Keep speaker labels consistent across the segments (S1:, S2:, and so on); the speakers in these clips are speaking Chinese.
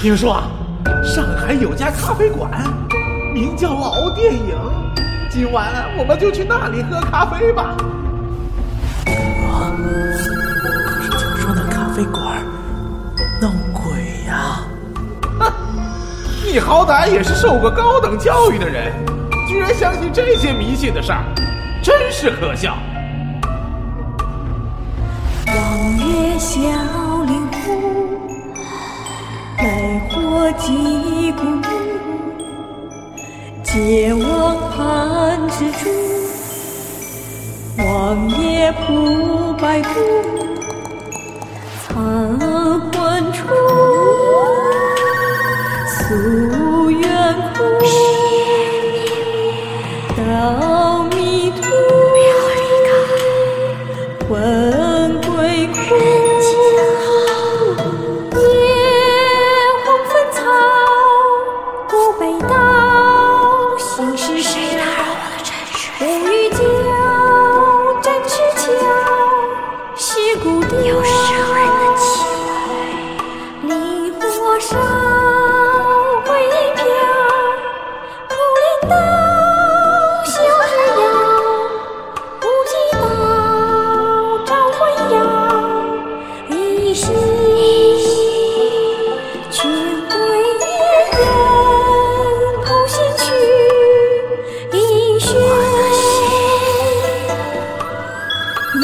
S1: 听说啊，上海有家咖啡馆，名叫老电影。今晚我们就去那里喝咖啡吧。
S2: 啊！可是听说那咖啡馆闹鬼呀！
S1: 哼，你好歹也是受过高等教育的人，居然相信这些迷信的事儿，真是可笑。
S3: 望月小林湖，来火击鼓，借望寒蜘蛛。望夜铺白布，残魂处，夙愿苦，到迷途。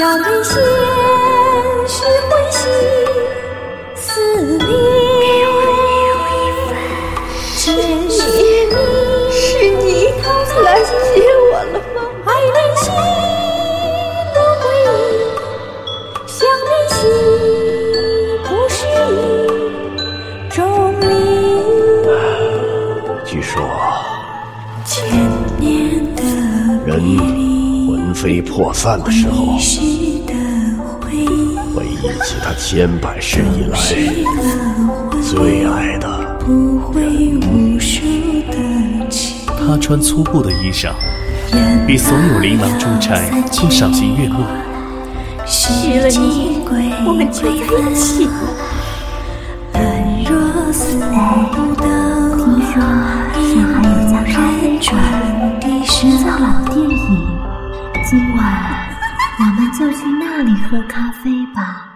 S3: 要人闲是欢喜，思念前世你
S4: 是你来接我了吗？
S3: 爱人心，多归依，想念兮，不是意，钟离。
S5: 据说
S3: 千年的
S5: 人飞魄散的时候，
S3: 回忆，
S5: 起他千百世以来最爱的。
S3: 不会无数的情。
S2: 他穿粗布的衣裳，比所有琳琅珠钗更赏心悦目。
S4: 娶了你，我们就在一起了。
S3: 安若素不等，
S4: 听说上海有家咖就去那里喝咖啡吧。